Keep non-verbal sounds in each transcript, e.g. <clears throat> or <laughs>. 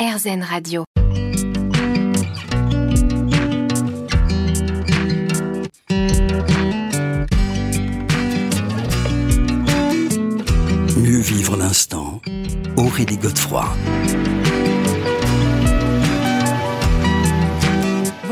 RZN Radio. Mieux vivre l'instant. Aurélie Godefroy.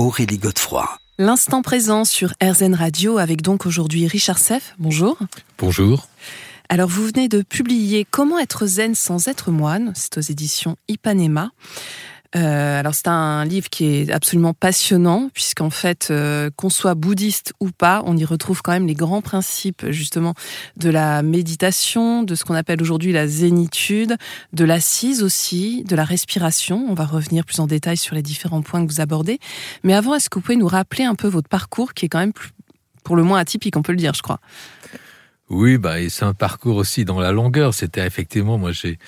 Aurélie Godefroy. L'instant présent sur RZN Radio avec donc aujourd'hui Richard Seff. Bonjour. Bonjour. Alors, vous venez de publier Comment être zen sans être moine. C'est aux éditions Ipanema. Euh, alors c'est un livre qui est absolument passionnant puisqu'en fait euh, qu'on soit bouddhiste ou pas, on y retrouve quand même les grands principes justement de la méditation, de ce qu'on appelle aujourd'hui la zénitude, de l'assise aussi, de la respiration. On va revenir plus en détail sur les différents points que vous abordez. Mais avant, est-ce que vous pouvez nous rappeler un peu votre parcours qui est quand même plus, pour le moins atypique, on peut le dire, je crois? Oui, bah, c'est un parcours aussi dans la longueur. C'était effectivement, moi, j'ai,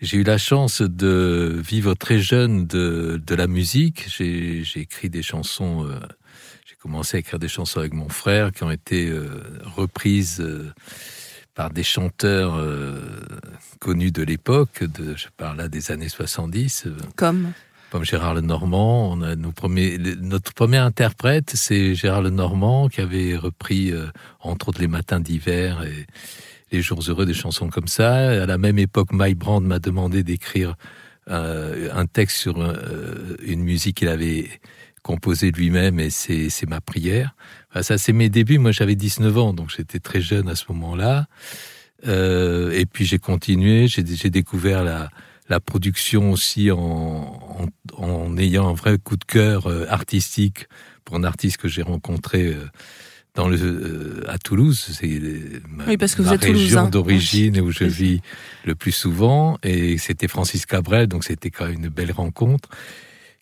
j'ai eu la chance de vivre très jeune de, de la musique. J'ai, écrit des chansons, euh, j'ai commencé à écrire des chansons avec mon frère qui ont été euh, reprises euh, par des chanteurs connus de l'époque, je parle là des années 70. euh, Comme comme Gérard Lenormand. On a nos premiers, le- notre premier interprète, c'est Gérard Lenormand qui avait repris, euh, entre autres, Les Matins d'hiver et Les Jours heureux, des chansons comme ça. À la même époque, Mike Brand m'a demandé d'écrire euh, un texte sur euh, une musique qu'il avait composée lui-même et c'est ma prière. Ça, c'est mes débuts. Moi, j'avais 19 ans, donc j'étais très jeune à ce moment-là. Euh, et puis j'ai continué, j'ai découvert la, production aussi en, ayant un vrai coup de cœur artistique pour un artiste que j'ai rencontré dans le, euh, à Toulouse. C'est euh, ma, Oui, parce que vous ma êtes région d'origine où je vis le plus souvent. Et c'était Francis Cabrel, donc c'était quand même une belle rencontre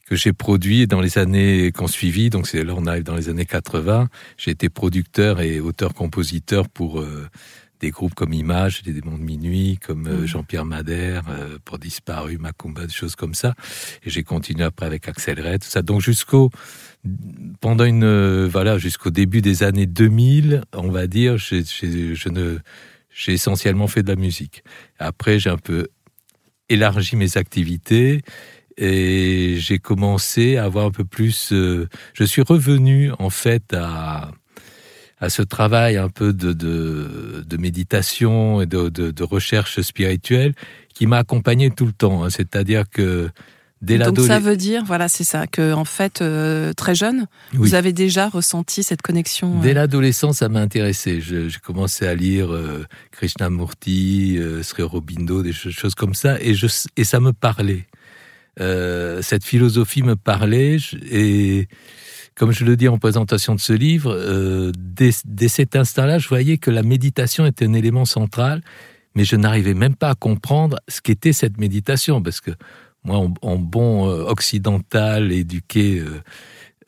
que j'ai produit dans les années qu'on suivit. Donc c'est là on arrive dans les années 80. J'ai été producteur et auteur-compositeur pour euh, des groupes comme Image, Les Démons de Minuit, comme euh, Mhm. Jean-Pierre Madère, euh, pour Disparu, Macumba, des choses comme ça. Et j'ai continué après avec Axel Red, tout ça. Donc jusqu'au pendant une euh, voilà jusqu'au début des années 2000, on va dire, je ne j'ai essentiellement fait de la musique. Après, j'ai un peu élargi mes activités et j'ai commencé à avoir un peu plus. je suis revenu en fait à à ce travail un peu de, de, de méditation et de, de, de recherche spirituelle qui m'a accompagné tout le temps. hein. C'est-à-dire que dès Donc ça veut dire, voilà, c'est ça, que en fait, euh, très jeune, vous avez déjà ressenti cette connexion. Dès euh, l'adolescence, ça m'a intéressé. Je- J'ai commencé à lire euh, Krishnamurti, euh, Sri Aurobindo, des cho- choses comme ça, et, je, et ça me parlait. Cette philosophie me parlait, et comme je le dis en présentation de ce livre, euh, dès, cet instant-là, je voyais que la méditation était un élément central, mais je n'arrivais même pas à comprendre ce qu'était cette méditation, parce que moi, en, bon euh, occidental, éduqué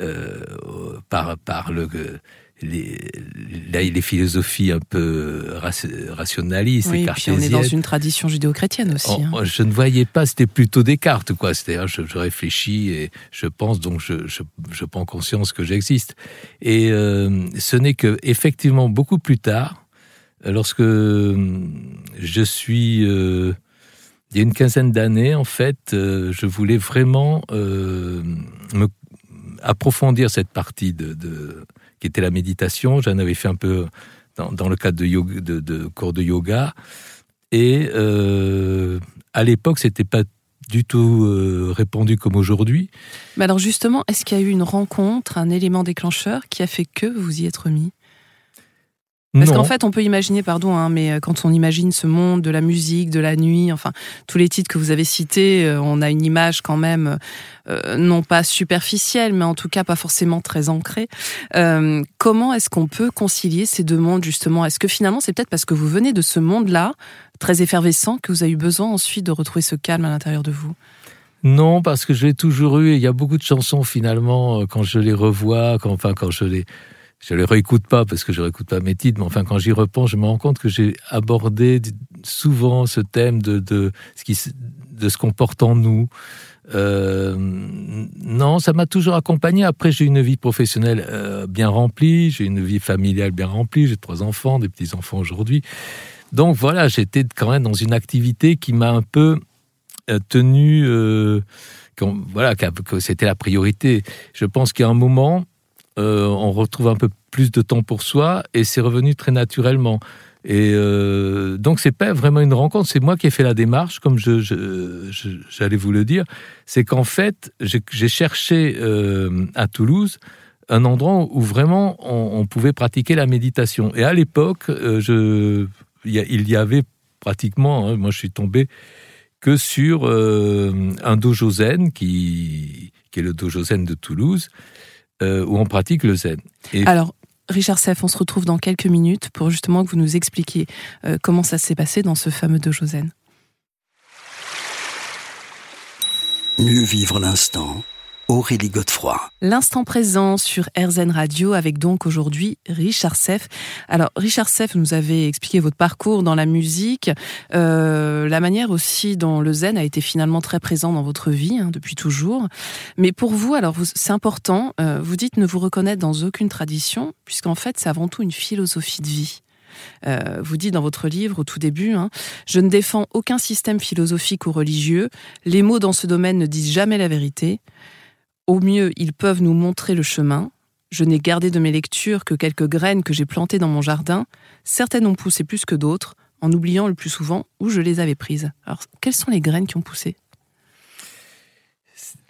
euh, par, par le, les, les, les philosophies un peu rationalistes oui, et puis on est cartésiennes. dans une tradition judéo-chrétienne aussi. Oh, hein. oh, Je ne voyais pas, c'était plutôt Descartes, quoi. C'est-à-dire, je, je réfléchis et je pense, donc je, je, je prends conscience que j'existe. Et euh, ce n'est que effectivement beaucoup plus tard, lorsque euh, je suis, euh, il y a une quinzaine d'années, en fait, euh, je voulais vraiment me approfondir cette partie de, qui était la méditation. J'en avais fait un peu dans, le cadre de, cours de yoga. Et euh, à l'époque, c'était pas du tout euh, répandu comme aujourd'hui. Mais alors justement, est-ce qu'il y a eu une rencontre, un élément déclencheur qui a fait que vous vous y êtes remis? Parce qu'en fait, on peut imaginer, pardon, hein, mais euh, quand on imagine ce monde de la musique, de la nuit, enfin, tous les titres que vous avez cités, euh, on a une image quand même, euh, non pas superficielle, mais en tout cas pas forcément très ancrée. Euh, comment est-ce qu'on peut concilier ces deux mondes, justement? Est-ce que finalement, c'est peut-être parce que vous venez de ce monde-là, très effervescent, que vous avez eu besoin ensuite de retrouver ce calme à l'intérieur de vous? Non, parce que je l'ai toujours eu. Et il y a beaucoup de chansons finalement quand je les revois, quand, enfin quand je les je les réécoute pas parce que je réécoute pas mes titres, mais enfin quand j'y repense, je me rends compte que j'ai abordé souvent ce thème de, ce qu'on porte en nous. Euh, non, ça m'a toujours accompagné. Après, j'ai une vie professionnelle euh, bien remplie, j'ai une vie familiale bien remplie, j'ai trois enfants, des petits enfants aujourd'hui. Donc voilà, j'étais quand même dans une activité qui m'a un peu euh, tenu, voilà, que c'était la priorité. Je pense qu'à un moment, euh, on retrouve un peu plus de temps pour soi et c'est revenu très naturellement. Et euh, donc c'est pas vraiment une rencontre, c'est moi qui ai fait la démarche, comme j'allais vous le dire. C'est qu'en fait, j'ai cherché euh, à Toulouse un endroit où vraiment on, pouvait pratiquer la méditation. Et à l'époque, je, il y avait pratiquement, hein, moi je suis tombé que sur un dojo zen qui, qui est le dojo zen de Toulouse euh, où on pratique le zen. Alors, Richard Seff, on se retrouve dans quelques minutes pour justement que vous nous expliquiez euh, comment ça s'est passé dans ce fameux dojo zen. Mieux vivre l'instant Aurélie Godefroy. L'instant présent sur RZN Radio avec donc aujourd'hui Richard Seff. Alors Richard Seff, nous avez expliqué votre parcours dans la musique, euh, la manière aussi dont le zen a été finalement très présent dans votre vie hein, depuis toujours. Mais pour vous, alors c'est important, euh, vous dites ne vous reconnaître dans aucune tradition, puisqu'en fait c'est avant tout une philosophie de vie. Euh, vous dites dans votre livre au tout début, hein, je ne défends aucun système philosophique ou religieux, les mots dans ce domaine ne disent jamais la vérité, au mieux, ils peuvent nous montrer le chemin. Je n'ai gardé de mes lectures que quelques graines que j'ai plantées dans mon jardin. Certaines ont poussé plus que d'autres, en oubliant le plus souvent où je les avais prises. Alors, quelles sont les graines qui ont poussé?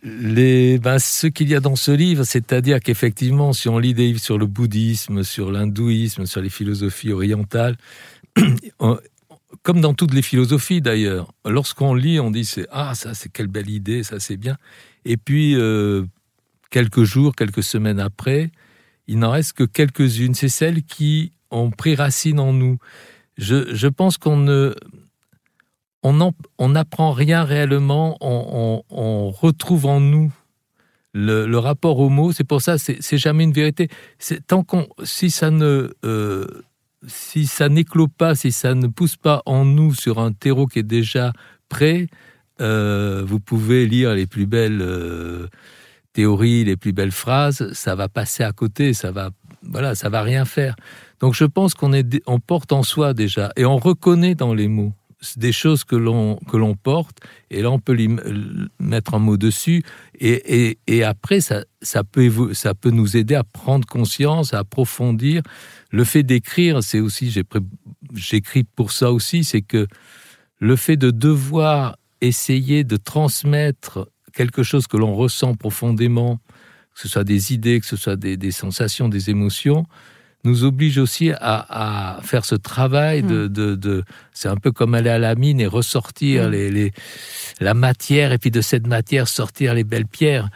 Les, ben, ce qu'il y a dans ce livre, c'est-à-dire qu'effectivement, si on lit des livres sur le bouddhisme, sur l'hindouisme, sur les philosophies orientales, <clears throat> comme dans toutes les philosophies d'ailleurs, lorsqu'on lit, on dit c'est ah ça c'est quelle belle idée, ça c'est bien. Et puis, euh, quelques jours, quelques semaines après, il n'en reste que quelques-unes. C'est celles qui ont pris racine en nous. Je, pense qu'on ne... On n'apprend rien réellement, on, retrouve en nous le, rapport au mot. C'est pour ça, c'est jamais une vérité. Tant qu'on, si ça ne, euh, si ça n'éclot pas, si ça ne pousse pas en nous sur un terreau qui est déjà prêt, euh, vous pouvez lire les plus belles euh, théories, les plus belles phrases, ça va passer à côté, ça va, voilà, ça va rien faire. Donc je pense qu'on est, on porte en soi déjà et on reconnaît dans les mots des choses que l'on que l'on porte et là on peut mettre un mot dessus et, et, et après ça ça peut ça peut nous aider à prendre conscience à approfondir. Le fait d'écrire c'est aussi j'ai j'écris pour ça aussi c'est que le fait de devoir essayer de transmettre quelque chose que l'on ressent profondément, que ce soit des idées, que ce soit des, sensations, des émotions, nous oblige aussi à, faire ce travail de, mm. de, c'est un peu comme aller à la mine et ressortir mm. les, les, la matière et puis de cette matière sortir les belles pierres.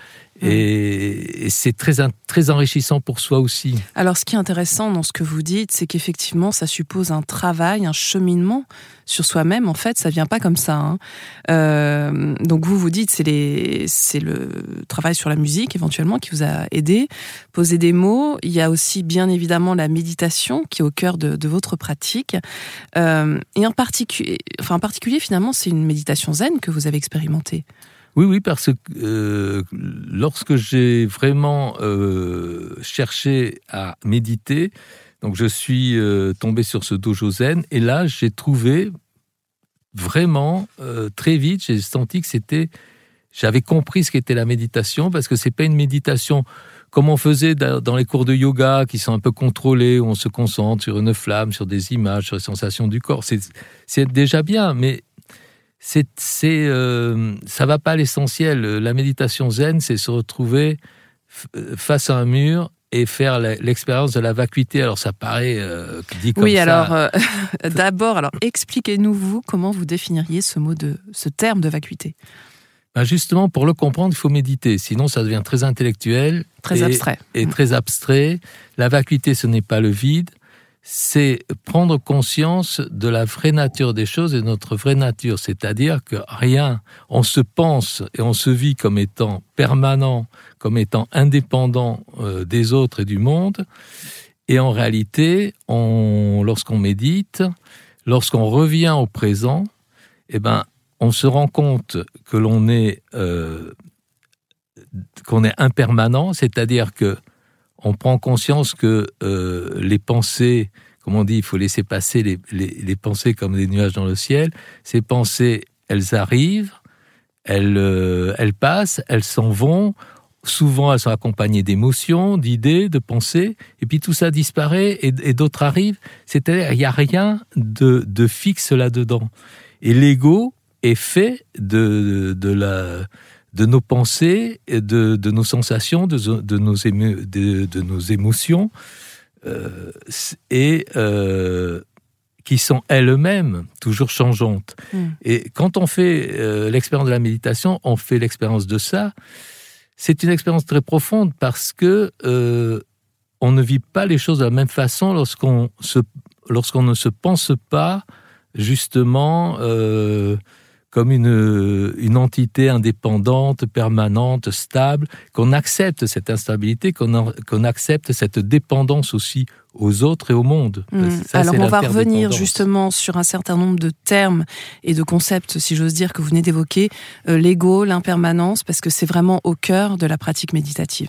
Mm. Et, c'est très, très enrichissant pour soi aussi. Alors, ce qui est intéressant dans ce que vous dites, c'est qu'effectivement, ça suppose un travail, un cheminement sur soi-même. En fait, ça vient pas comme ça. Hein. Euh, donc, vous vous dites, c'est le travail sur la musique éventuellement qui vous a aidé. Poser des mots. Il y a aussi, bien évidemment, la méditation qui est au cœur de, votre pratique. Euh, et en enfin, en particulier, finalement, c'est une méditation zen que vous avez expérimentée. Oui, oui, parce que euh, lorsque j'ai vraiment euh, cherché à méditer, donc je suis euh, tombé sur ce dojo et là j'ai trouvé vraiment très vite, j'ai senti que c'était, j'avais compris ce qu'était la méditation parce que c'est pas une méditation comme on faisait dans les cours de yoga qui sont un peu contrôlés, où on se concentre sur une flamme, sur des images, sur les sensations du corps. C'est déjà bien, mais c'est, c'est, euh, ça va pas à l'essentiel. La méditation zen, c'est se retrouver euh, face à un mur et faire l'expérience de la vacuité. Alors ça paraît euh, dit comme oui, ça. Oui, alors <laughs> d'abord, alors expliquez-nous vous comment vous définiriez ce mot de ce terme de vacuité? Ben justement, pour le comprendre, il faut méditer. Sinon, ça devient très intellectuel, très abstrait et très abstrait. La vacuité, ce n'est pas le vide, c'est prendre conscience de la vraie nature des choses et de notre vraie nature, c'est-à-dire que rien, on se pense et on se vit comme étant permanent, comme étant indépendant euh, des autres et du monde, et en réalité, on, lorsqu'on médite, lorsqu'on revient au présent, eh ben, on se rend compte que l'on est euh, qu'on est impermanent, c'est-à-dire que on prend conscience que euh, les pensées, comme on dit, il faut laisser passer les, pensées comme des nuages dans le ciel. Ces pensées, elles arrivent, elles, euh, elles passent, elles s'en vont. Souvent, elles sont accompagnées d'émotions, d'idées, de pensées, et puis tout ça disparaît et, d'autres arrivent. C'est-à-dire, il n'y a rien de, fixe là-dedans. Et l'ego est fait de la de nos pensées, de, de nos sensations, de, de, nos, de, de nos émotions, euh, et euh, qui sont elles-mêmes toujours changeantes. Hmm. Et quand on fait euh, l'expérience de la méditation, on fait l'expérience de ça. C'est une expérience très profonde parce que on ne vit pas les choses de la même façon lorsqu'on se, lorsqu'on ne se pense pas justement euh, comme une, une entité indépendante, permanente, stable, qu'on accepte cette instabilité, qu'on accepte cette dépendance aussi aux autres et au monde. Mmh. Alors on va revenir justement sur un certain nombre de termes et de concepts, si j'ose dire, que vous venez d'évoquer, euh, l'ego, l'impermanence, parce que c'est vraiment au cœur de la pratique méditative.